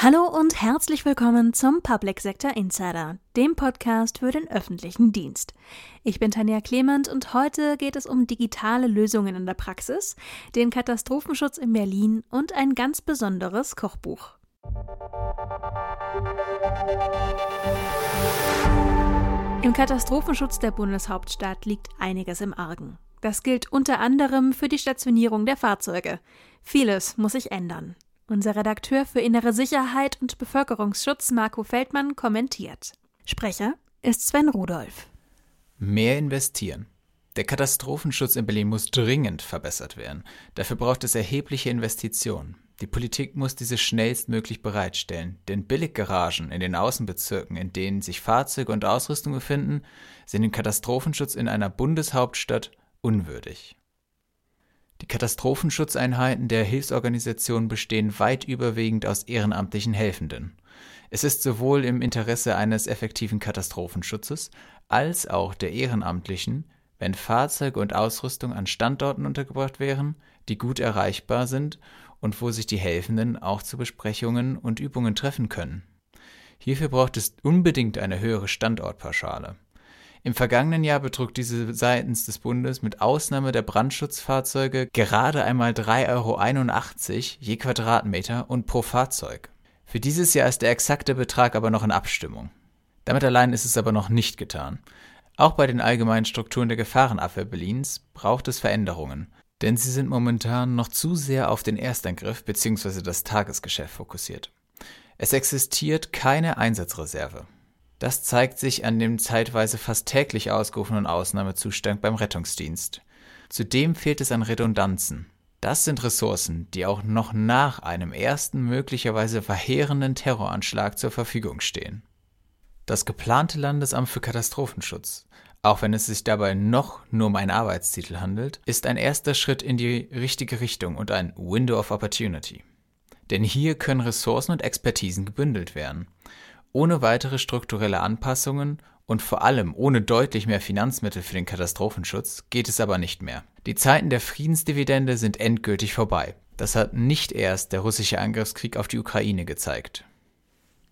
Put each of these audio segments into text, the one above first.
Hallo und herzlich willkommen zum Public Sector Insider, dem Podcast für den öffentlichen Dienst. Ich bin Tanja Clement und heute geht es um digitale Lösungen in der Praxis, den Katastrophenschutz in Berlin und ein ganz besonderes Kochbuch. Im Katastrophenschutz der Bundeshauptstadt liegt einiges im Argen. Das gilt unter anderem für die Stationierung der Fahrzeuge. Vieles muss sich ändern. Unser Redakteur für innere Sicherheit und Bevölkerungsschutz Marco Feldmann kommentiert. Sprecher ist Sven Rudolph. Mehr investieren. Der Katastrophenschutz in Berlin muss dringend verbessert werden. Dafür braucht es erhebliche Investitionen. Die Politik muss diese schnellstmöglich bereitstellen, denn Billiggaragen in den Außenbezirken, in denen sich Fahrzeuge und Ausrüstung befinden, sind dem Katastrophenschutz in einer Bundeshauptstadt unwürdig. Die Katastrophenschutzeinheiten der Hilfsorganisation bestehen weit überwiegend aus ehrenamtlichen Helfenden. Es ist sowohl im Interesse eines effektiven Katastrophenschutzes als auch der Ehrenamtlichen, wenn Fahrzeuge und Ausrüstung an Standorten untergebracht wären, die gut erreichbar sind und wo sich die Helfenden auch zu Besprechungen und Übungen treffen können. Hierfür braucht es unbedingt eine höhere Standortpauschale. Im vergangenen Jahr betrug diese seitens des Bundes mit Ausnahme der Brandschutzfahrzeuge gerade einmal 3,81 Euro je Quadratmeter und pro Fahrzeug. Für dieses Jahr ist der exakte Betrag aber noch in Abstimmung. Damit allein ist es aber noch nicht getan. Auch bei den allgemeinen Strukturen der Gefahrenabwehr Berlins braucht es Veränderungen, denn sie sind momentan noch zu sehr auf den Erstangriff bzw. das Tagesgeschäft fokussiert. Es existiert keine Einsatzreserve. Das zeigt sich an dem zeitweise fast täglich ausgerufenen Ausnahmezustand beim Rettungsdienst. Zudem fehlt es an Redundanzen. Das sind Ressourcen, die auch noch nach einem ersten möglicherweise verheerenden Terroranschlag zur Verfügung stehen. Das geplante Landesamt für Katastrophenschutz, auch wenn es sich dabei noch nur um einen Arbeitstitel handelt, ist ein erster Schritt in die richtige Richtung und ein Window of Opportunity. Denn hier können Ressourcen und Expertisen gebündelt werden. Ohne weitere strukturelle Anpassungen und vor allem ohne deutlich mehr Finanzmittel für den Katastrophenschutz geht es aber nicht mehr. Die Zeiten der Friedensdividende sind endgültig vorbei. Das hat nicht erst der russische Angriffskrieg auf die Ukraine gezeigt.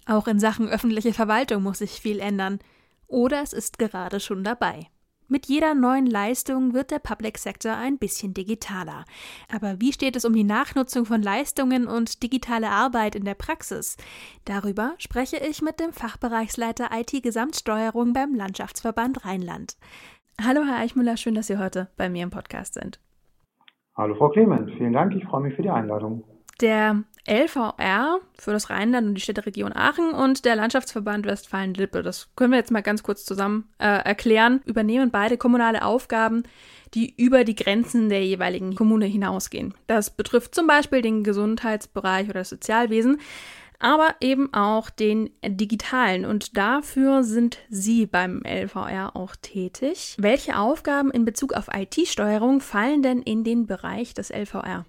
Auch in Sachen öffentliche Verwaltung muss sich viel ändern. Oder es ist gerade schon dabei. Mit jeder neuen Leistung wird der Public Sector ein bisschen digitaler. Aber wie steht es um die Nachnutzung von Leistungen und digitale Arbeit in der Praxis? Darüber spreche ich mit dem Fachbereichsleiter IT-Gesamtsteuerung beim Landschaftsverband Rheinland. Hallo, Herr Eichmüller, schön, dass Sie heute bei mir im Podcast sind. Hallo, Frau Clement, vielen Dank, ich freue mich für die Einladung. Der LVR für das Rheinland und die Städteregion Aachen und der Landschaftsverband Westfalen-Lippe, das können wir jetzt mal ganz kurz zusammen äh, erklären, übernehmen beide kommunale Aufgaben, die über die Grenzen der jeweiligen Kommune hinausgehen. Das betrifft zum Beispiel den Gesundheitsbereich oder das Sozialwesen, aber eben auch den digitalen. Und dafür sind Sie beim LVR auch tätig. Welche Aufgaben in Bezug auf IT-Steuerung fallen denn in den Bereich des LVR?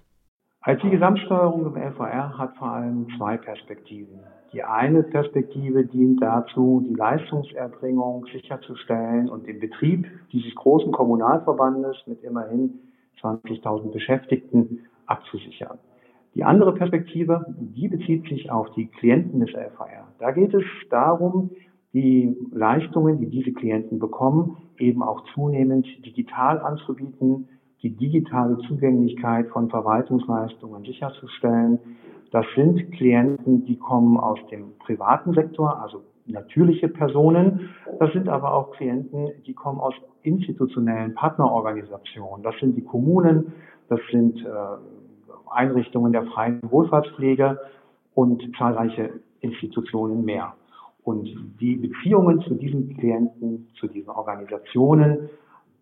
IT-Gesamtsteuerung im LVR hat vor allem zwei Perspektiven. Die eine Perspektive dient dazu, die Leistungserbringung sicherzustellen und den Betrieb dieses großen Kommunalverbandes mit immerhin 20.000 Beschäftigten abzusichern. Die andere Perspektive, die bezieht sich auf die Klienten des LVR. Da geht es darum, die Leistungen, die diese Klienten bekommen, eben auch zunehmend digital anzubieten, die digitale Zugänglichkeit von Verwaltungsleistungen sicherzustellen. Das sind Klienten, die kommen aus dem privaten Sektor, also natürliche Personen. Das sind aber auch Klienten, die kommen aus institutionellen Partnerorganisationen. Das sind die Kommunen, das sind äh, Einrichtungen der freien Wohlfahrtspflege und zahlreiche Institutionen mehr. Und die Beziehungen zu diesen Klienten, zu diesen Organisationen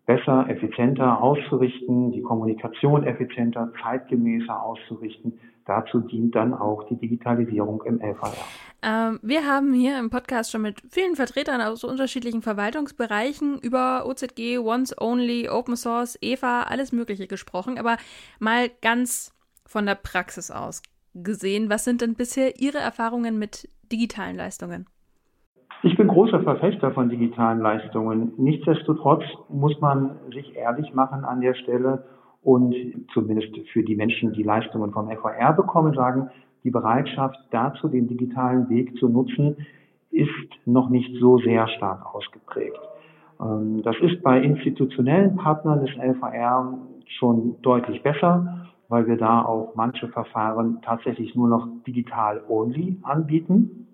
besser, effizienter auszurichten, die Kommunikation effizienter, zeitgemäßer auszurichten. Dazu dient dann auch die Digitalisierung im LVR. Ähm, wir haben hier im Podcast schon mit vielen Vertretern aus unterschiedlichen Verwaltungsbereichen über OZG, Once Only, Open Source, EVA, alles Mögliche gesprochen. Aber mal ganz von der Praxis aus gesehen, was sind denn bisher Ihre Erfahrungen mit digitalen Leistungen? Ich bin großer Verfechter von digitalen Leistungen. Nichtsdestotrotz muss man sich ehrlich machen an der Stelle und zumindest für die Menschen, die Leistungen vom FAR bekommen, sagen, die Bereitschaft dazu, den digitalen Weg zu nutzen, ist noch nicht so sehr stark ausgeprägt. Ähm, das ist bei institutionellen Partnern des LVR schon deutlich besser, weil wir da auch manche Verfahren tatsächlich nur noch digital only anbieten,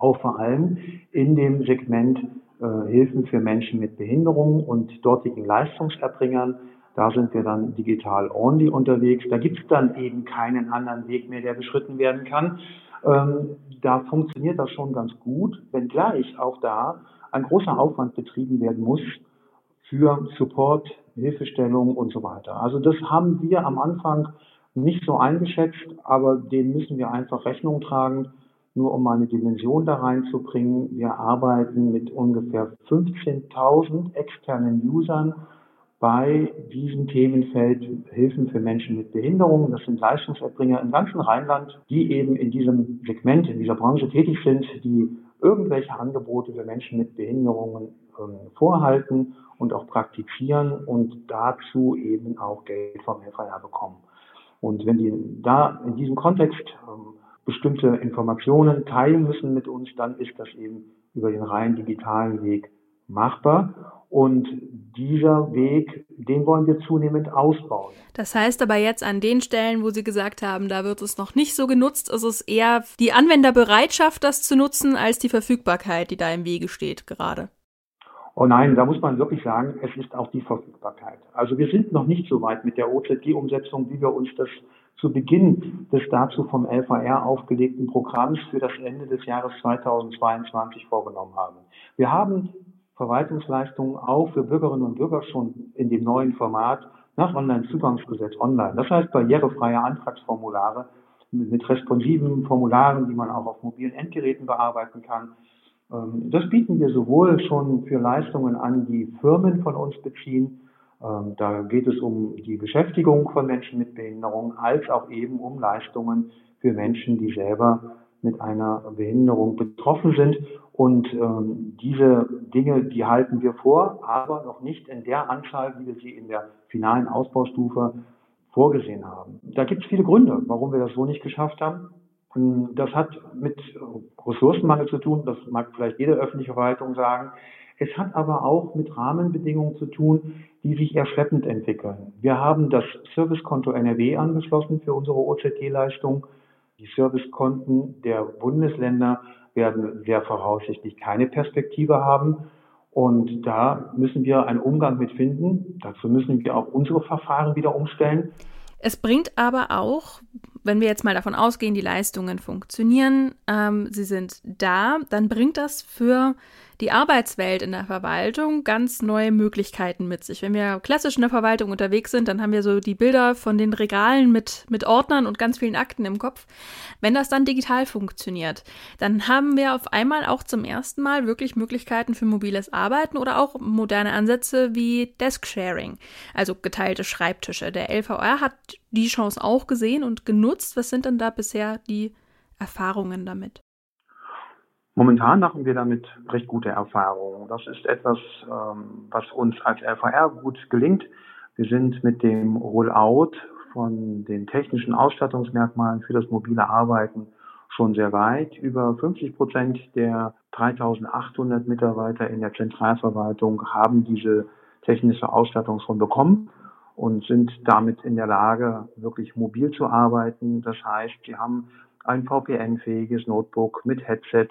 auch vor allem in dem Segment äh, Hilfen für Menschen mit Behinderung und dortigen Leistungserbringern. Da sind wir dann digital only unterwegs. Da gibt es dann eben keinen anderen Weg mehr, der beschritten werden kann. Ähm, da funktioniert das schon ganz gut, wenngleich auch da ein großer Aufwand betrieben werden muss für Support, Hilfestellung und so weiter. Also das haben wir am Anfang nicht so eingeschätzt, aber dem müssen wir einfach Rechnung tragen. Nur um mal eine Dimension da reinzubringen, wir arbeiten mit ungefähr 15.000 externen Usern bei diesem Themenfeld Hilfen für Menschen mit Behinderungen. Das sind Leistungserbringer im ganzen Rheinland, die eben in diesem Segment, in dieser Branche tätig sind, die irgendwelche Angebote für Menschen mit Behinderungen äh, vorhalten und auch praktizieren und dazu eben auch Geld vom LVR bekommen. Und wenn die da in diesem Kontext bestimmte Informationen teilen müssen mit uns, dann ist das eben über den rein digitalen Weg machbar. Und dieser Weg, den wollen wir zunehmend ausbauen. Das heißt aber jetzt an den Stellen, wo Sie gesagt haben, da wird es noch nicht so genutzt, ist es eher die Anwenderbereitschaft, das zu nutzen, als die Verfügbarkeit, die da im Wege steht gerade. Oh nein, da muss man wirklich sagen, es ist auch die Verfügbarkeit. Also wir sind noch nicht so weit mit der OZG-Umsetzung, wie wir uns das zu Beginn des dazu vom LVR aufgelegten Programms für das Ende des Jahres 2022 vorgenommen haben. Wir haben Verwaltungsleistungen auch für Bürgerinnen und Bürger schon in dem neuen Format nach Online-Zugangsgesetz online. Das heißt barrierefreie Antragsformulare mit responsiven Formularen, die man auch auf mobilen Endgeräten bearbeiten kann. Ähm, das bieten wir sowohl schon für Leistungen an, die Firmen von uns beziehen. Ähm, da geht es um die Beschäftigung von Menschen mit Behinderung, als auch eben um Leistungen für Menschen, die selber mit einer Behinderung betroffen sind. Und ähm, diese Dinge, die halten wir vor, aber noch nicht in der Anzahl, wie wir sie in der finalen Ausbaustufe vorgesehen haben. Da gibt es viele Gründe, warum wir das so nicht geschafft haben. Das hat mit Ressourcenmangel zu tun, das mag vielleicht jede öffentliche Verwaltung sagen. Es hat aber auch mit Rahmenbedingungen zu tun, die sich eher schleppend entwickeln. Wir haben das Servicekonto NRW angeschlossen für unsere OZG-Leistung. Die Servicekonten der Bundesländer werden sehr voraussichtlich keine Perspektive haben. Und da müssen wir einen Umgang mit finden. Dazu müssen wir auch unsere Verfahren wieder umstellen. Es bringt aber auch, wenn wir jetzt mal davon ausgehen, die Leistungen funktionieren, ähm, sie sind da, dann bringt das für die Arbeitswelt in der Verwaltung ganz neue Möglichkeiten mit sich. Wenn wir klassisch in der Verwaltung unterwegs sind, dann haben wir so die Bilder von den Regalen mit, mit Ordnern und ganz vielen Akten im Kopf. Wenn das dann digital funktioniert, dann haben wir auf einmal auch zum ersten Mal wirklich Möglichkeiten für mobiles Arbeiten oder auch moderne Ansätze wie Desk-Sharing, also geteilte Schreibtische. Der LVR hat die Chance auch gesehen und genutzt. Was sind denn da bisher die Erfahrungen damit? Momentan machen wir damit recht gute Erfahrungen. Das ist etwas, ähm, was uns als LVR gut gelingt. Wir sind mit dem Rollout von den technischen Ausstattungsmerkmalen für das mobile Arbeiten schon sehr weit. Über 50 Prozent der 3800 Mitarbeiter in der Zentralverwaltung haben diese technische Ausstattung schon bekommen und sind damit in der Lage, wirklich mobil zu arbeiten. Das heißt, sie haben ein VPN-fähiges Notebook mit Headset,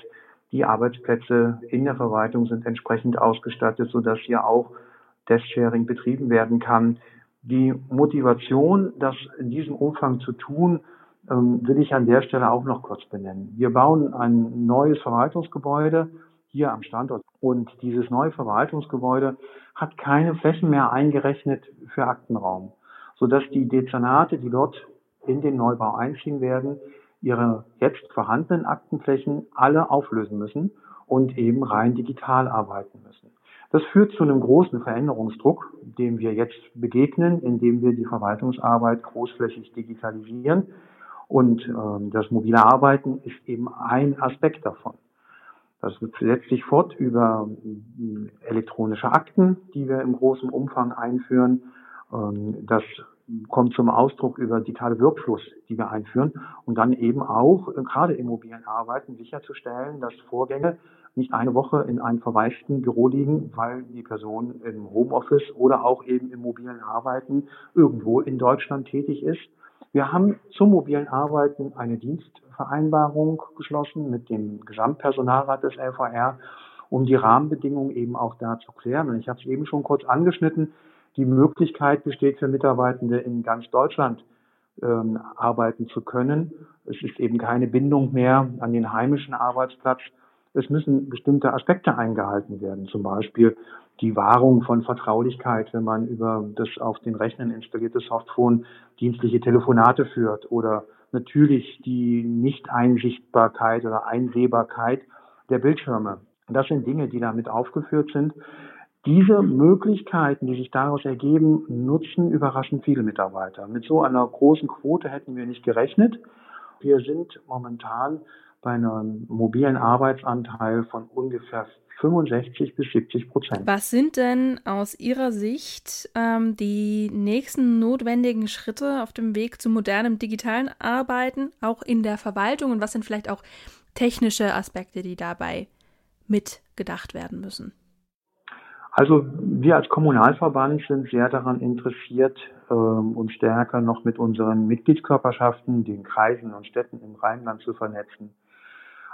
die Arbeitsplätze in der Verwaltung sind entsprechend ausgestattet, sodass hier auch Desk-Sharing betrieben werden kann. Die Motivation, das in diesem Umfang zu tun, ähm, will ich an der Stelle auch noch kurz benennen. Wir bauen ein neues Verwaltungsgebäude hier am Standort und dieses neue Verwaltungsgebäude hat keine Flächen mehr eingerechnet für Aktenraum, sodass die Dezernate, die dort in den Neubau einziehen werden, ihre jetzt vorhandenen Aktenflächen alle auflösen müssen und eben rein digital arbeiten müssen. Das führt zu einem großen Veränderungsdruck, dem wir jetzt begegnen, indem wir die Verwaltungsarbeit großflächig digitalisieren. Und ähm, das mobile Arbeiten ist eben ein Aspekt davon. Das setzt sich fort über äh, elektronische Akten, die wir im großen Umfang einführen. Ähm, das kommt zum Ausdruck über digitale Workflows, die wir einführen und dann eben auch äh, gerade im mobilen Arbeiten sicherzustellen, dass Vorgänge nicht eine Woche in einem verwaisten Büro liegen, weil die Person im Homeoffice oder auch eben im mobilen Arbeiten irgendwo in Deutschland tätig ist. Wir haben zum mobilen Arbeiten eine Dienstvereinbarung geschlossen mit dem Gesamtpersonalrat des LVR, um die Rahmenbedingungen eben auch da zu klären. Und ich habe es eben schon kurz angeschnitten. Die Möglichkeit besteht für Mitarbeitende in ganz Deutschland ähm, arbeiten zu können. Es ist eben keine Bindung mehr an den heimischen Arbeitsplatz. Es müssen bestimmte Aspekte eingehalten werden, zum Beispiel die Wahrung von Vertraulichkeit, wenn man über das auf den Rechnern installierte Softphone dienstliche Telefonate führt oder natürlich die Nicht-Einsichtbarkeit oder Einsehbarkeit der Bildschirme. Das sind Dinge, die damit aufgeführt sind. Diese Möglichkeiten, die sich daraus ergeben, nutzen überraschend viele Mitarbeiter. Mit so einer großen Quote hätten wir nicht gerechnet. Wir sind momentan bei einem mobilen Arbeitsanteil von ungefähr 65 bis 70 Prozent. Was sind denn aus Ihrer Sicht ähm, die nächsten notwendigen Schritte auf dem Weg zu modernem digitalen Arbeiten, auch in der Verwaltung? Und was sind vielleicht auch technische Aspekte, die dabei mitgedacht werden müssen? Also wir als Kommunalverband sind sehr daran interessiert, ähm, uns stärker noch mit unseren Mitgliedskörperschaften, den Kreisen und Städten im Rheinland zu vernetzen.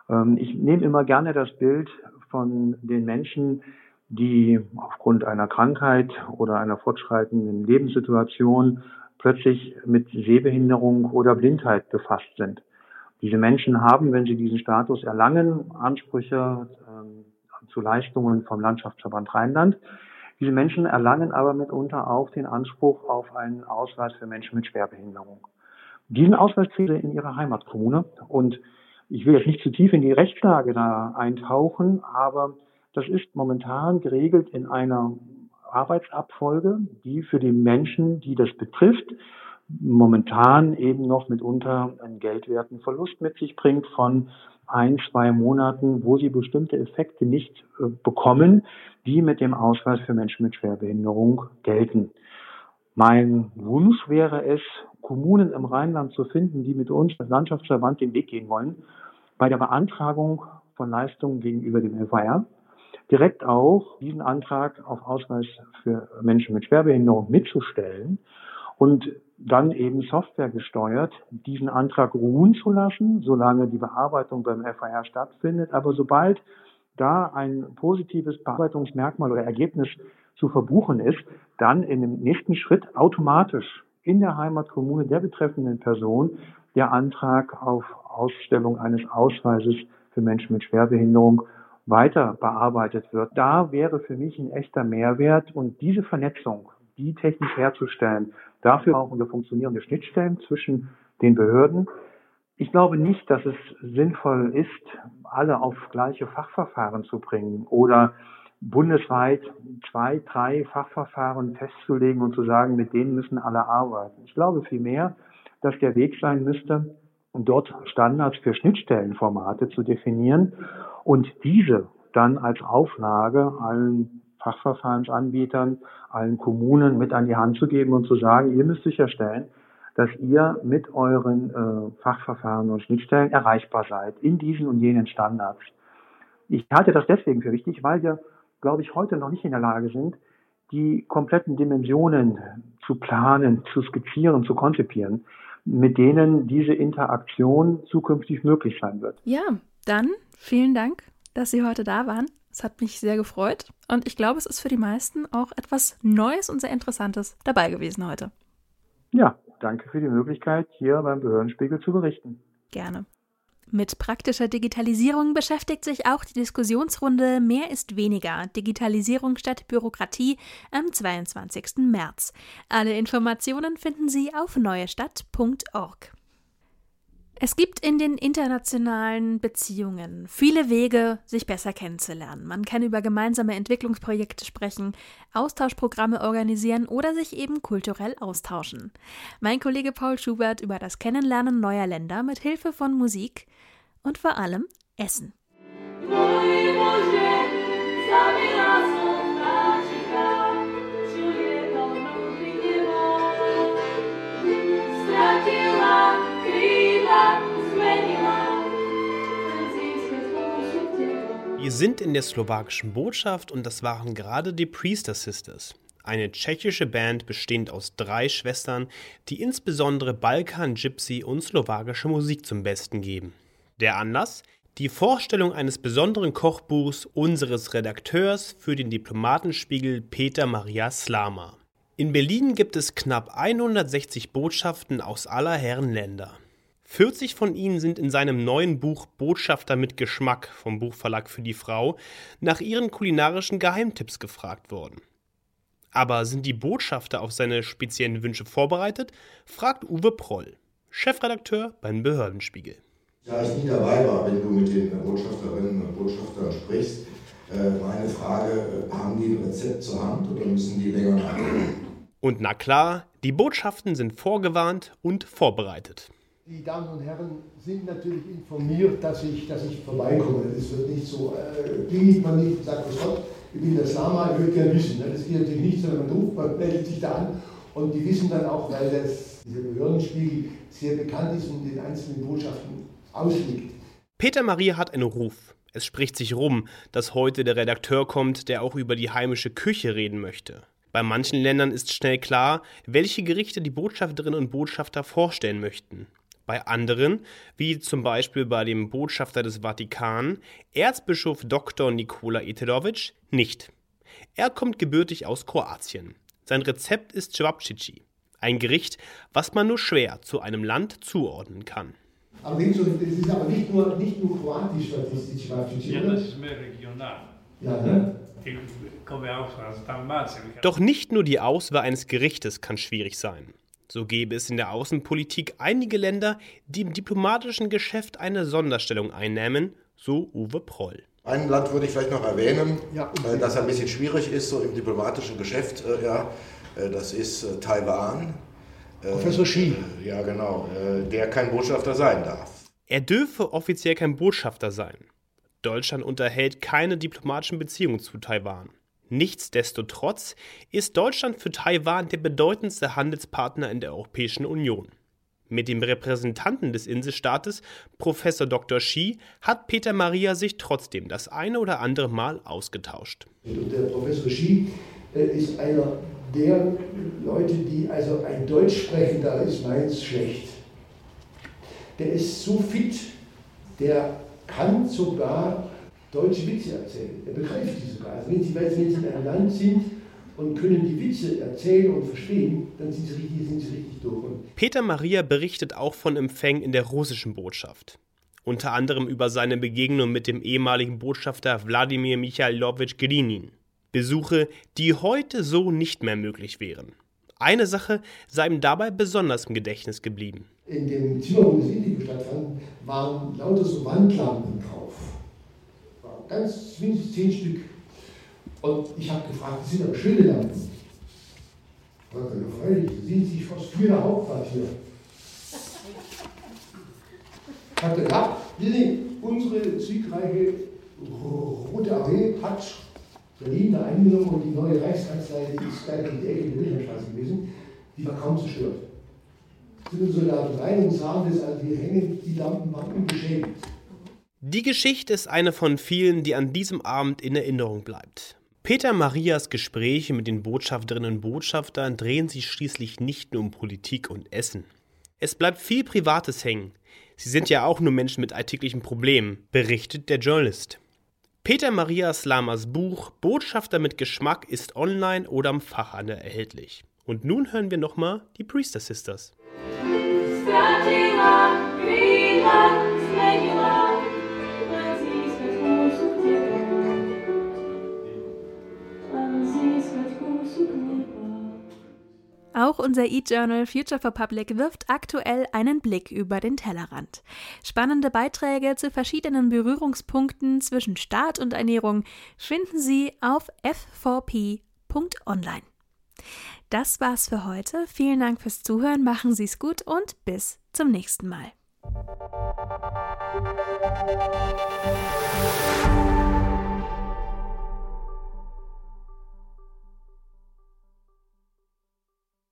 Ähm, ich nehme immer gerne das Bild von den Menschen, die aufgrund einer Krankheit oder einer fortschreitenden Lebenssituation plötzlich mit Sehbehinderung oder Blindheit befasst sind. Diese Menschen haben, wenn sie diesen Status erlangen, Ansprüche zu Leistungen vom Landschaftsverband Rheinland. Diese Menschen erlangen aber mitunter auch den Anspruch auf einen Ausweis für Menschen mit Schwerbehinderung. Diesen Ausweis kriegen sie in ihrer Heimatkommune und ich will jetzt nicht zu tief in die Rechtslage da eintauchen, aber das ist momentan geregelt in einer Arbeitsabfolge, die für die Menschen, die das betrifft, momentan eben noch mitunter einen geldwerten Verlust mit sich bringt von ein, zwei Monaten, wo sie bestimmte Effekte nicht äh, bekommen, die mit dem Ausweis für Menschen mit Schwerbehinderung gelten. Mein Wunsch wäre es, Kommunen im Rheinland zu finden, die mit uns als Landschaftsverband den Weg gehen wollen, bei der Beantragung von Leistungen gegenüber dem LVR direkt auch diesen Antrag auf Ausweis für Menschen mit Schwerbehinderung mitzustellen und dann eben Software gesteuert, diesen Antrag ruhen zu lassen, solange die Bearbeitung beim FAR stattfindet. Aber sobald da ein positives Bearbeitungsmerkmal oder Ergebnis zu verbuchen ist, dann in dem nächsten Schritt automatisch in der Heimatkommune der betreffenden Person der Antrag auf Ausstellung eines Ausweises für Menschen mit Schwerbehinderung weiter bearbeitet wird. Da wäre für mich ein echter Mehrwert und diese Vernetzung, die technisch herzustellen, dafür brauchen wir funktionierende Schnittstellen zwischen den Behörden. Ich glaube nicht, dass es sinnvoll ist, alle auf gleiche Fachverfahren zu bringen oder bundesweit zwei, drei Fachverfahren festzulegen und zu sagen, mit denen müssen alle arbeiten. Ich glaube vielmehr, dass der Weg sein müsste, dort Standards für Schnittstellenformate zu definieren und diese dann als Auflage allen Fachverfahrensanbietern, allen Kommunen mit an die Hand zu geben und zu sagen, ihr müsst sicherstellen, dass ihr mit euren äh, Fachverfahren und Schnittstellen erreichbar seid in diesen und jenen Standards. Ich halte das deswegen für wichtig, weil wir glaube ich, heute noch nicht in der Lage sind, die kompletten Dimensionen zu planen, zu skizzieren, zu konzipieren, mit denen diese Interaktion zukünftig möglich sein wird. Ja, dann vielen Dank, dass Sie heute da waren. Es hat mich sehr gefreut und ich glaube, es ist für die meisten auch etwas Neues und sehr Interessantes dabei gewesen heute. Ja, danke für die Möglichkeit, hier beim Behördenspiegel zu berichten. Gerne. Mit praktischer Digitalisierung beschäftigt sich auch die Diskussionsrunde Mehr ist weniger Digitalisierung statt Bürokratie am 22. März. Alle Informationen finden Sie auf neuestadt.org. Es gibt in den internationalen Beziehungen viele Wege, sich besser kennenzulernen. Man kann über gemeinsame Entwicklungsprojekte sprechen, Austauschprogramme organisieren oder sich eben kulturell austauschen. Mein Kollege Paul Schubert über das Kennenlernen neuer Länder mit Hilfe von Musik und vor allem Essen. Wir sind in der slowakischen Botschaft und das waren gerade die Priester Sisters, eine tschechische Band bestehend aus drei Schwestern, die insbesondere Balkan, Gypsy und slowakische Musik zum Besten geben. Der Anlass? Die Vorstellung eines besonderen Kochbuchs unseres Redakteurs für den Diplomatenspiegel Peter Maria Slama. In Berlin gibt es knapp 160 Botschaften aus aller Herren Länder. 40 von ihnen sind in seinem neuen Buch Botschafter mit Geschmack vom Buchverlag für die Frau nach ihren kulinarischen Geheimtipps gefragt worden. Aber sind die Botschafter auf seine speziellen Wünsche vorbereitet? fragt Uwe Proll, Chefredakteur beim Behördenspiegel. Da ich nie dabei war, wenn du mit den Botschafterinnen und Botschaftern sprichst, äh, meine Frage, äh, haben die ein Rezept zur Hand oder müssen die länger nachdenken? Und na klar, die Botschaften sind vorgewarnt und vorbereitet. Die Damen und Herren sind natürlich informiert, dass ich, dass ich vorbeikomme. Es wird nicht so, äh, klingelt man nicht und sagt, was Gott, ich bin der Slama, ich würde gerne wissen. Ne? Das geht natürlich nicht, sondern man ruft, man meldet sich da an und die wissen dann auch, weil das, dieser Behördenspiegel sehr bekannt ist und den einzelnen Botschaften ausliegt. Peter Maria hat einen Ruf. Es spricht sich rum, dass heute der Redakteur kommt, der auch über die heimische Küche reden möchte. Bei manchen Ländern ist schnell klar, welche Gerichte die Botschafterinnen und Botschafter vorstellen möchten. Bei anderen, wie zum Beispiel bei dem Botschafter des Vatikan, Erzbischof Dr. Nikola Eterovic, nicht. Er kommt gebürtig aus Kroatien. Sein Rezept ist Cevapcici, ein Gericht, was man nur schwer zu einem Land zuordnen kann. Aber das ist aber nicht nur, nicht nur kroatisch, was ist die Cevapcici, Ja, das ist mehr regional. Ja, ne? Ich komme ja auch aus Dalmatien. Doch nicht nur die Auswahl eines Gerichtes kann schwierig sein. So gäbe es in der Außenpolitik einige Länder, die im diplomatischen Geschäft eine Sonderstellung einnähmen, so Uwe Proll. Ein Land würde ich vielleicht noch erwähnen, Ja, äh, das ein bisschen schwierig ist, so im diplomatischen Geschäft. Äh, ja, äh, das ist äh, Taiwan. Professor Xi. Ja, genau, der kein Botschafter sein darf. Er dürfe offiziell kein Botschafter sein. Deutschland unterhält keine diplomatischen Beziehungen zu Taiwan. Nichtsdestotrotz ist Deutschland für Taiwan der bedeutendste Handelspartner in der Europäischen Union. Mit dem Repräsentanten des Inselstaates, Professor Dr. Xi, hat Peter Maria sich trotzdem das eine oder andere Mal ausgetauscht. Der Professor Xi äh, ist einer der Leute, die, also ein Deutsch sprechen, da ist meins schlecht. Der ist so fit, der kann sogar deutsche Witze erzählen. Er begreift die sogar. Also wenn Sie, wenn Sie in einem Land sind und können die Witze erzählen und verstehen, dann sind Sie richtig, sind Sie richtig durch. Und Peter Maria berichtet auch von Empfängen in der russischen Botschaft. Unter anderem über seine Begegnung mit dem ehemaligen Botschafter Wladimir Michailowitsch Grinin. Besuche, die heute so nicht mehr möglich wären. Eine Sache sei ihm dabei besonders im Gedächtnis geblieben. in dem Zimmer, wo das Interview stattfand, waren lauter so Wandlampen drauf. Ganz mindestens zehn Stück. Und ich habe gefragt, das sind aber schöne Lampen. Und dann freilich, Sie sehen sich fast für der Hauptquartier. Hat er gesagt, Sie, unsere siegreiche Rote Armee hat Berlin da eingenommen und die neue Reichskanzlei, die ist gleich in der Ecke der Wilhelmstraße gewesen, die war kaum zerstört sind unsere Soldaten rein und sahen das, also wir hängen, die Lampen waren unbeschädigt. Die Geschichte ist eine von vielen, die an diesem Abend in Erinnerung bleibt. Peter Marias Gespräche mit den Botschafterinnen und Botschaftern drehen sich schließlich nicht nur um Politik und Essen. Es bleibt viel Privates hängen. Sie sind ja auch nur Menschen mit alltäglichen Problemen, berichtet der Journalist. Peter Maria Slamas Buch Botschafter mit Geschmack ist online oder am Fachhandel erhältlich. Und nun hören wir nochmal die Priester Sisters. Straciła chwila, Auch unser E-Journal Future for Public wirft aktuell einen Blick über den Tellerrand. Spannende Beiträge zu verschiedenen Berührungspunkten zwischen Staat und Ernährung finden Sie auf f4p.online. Das war's für heute. Vielen Dank fürs Zuhören, machen Sie's gut und bis zum nächsten Mal.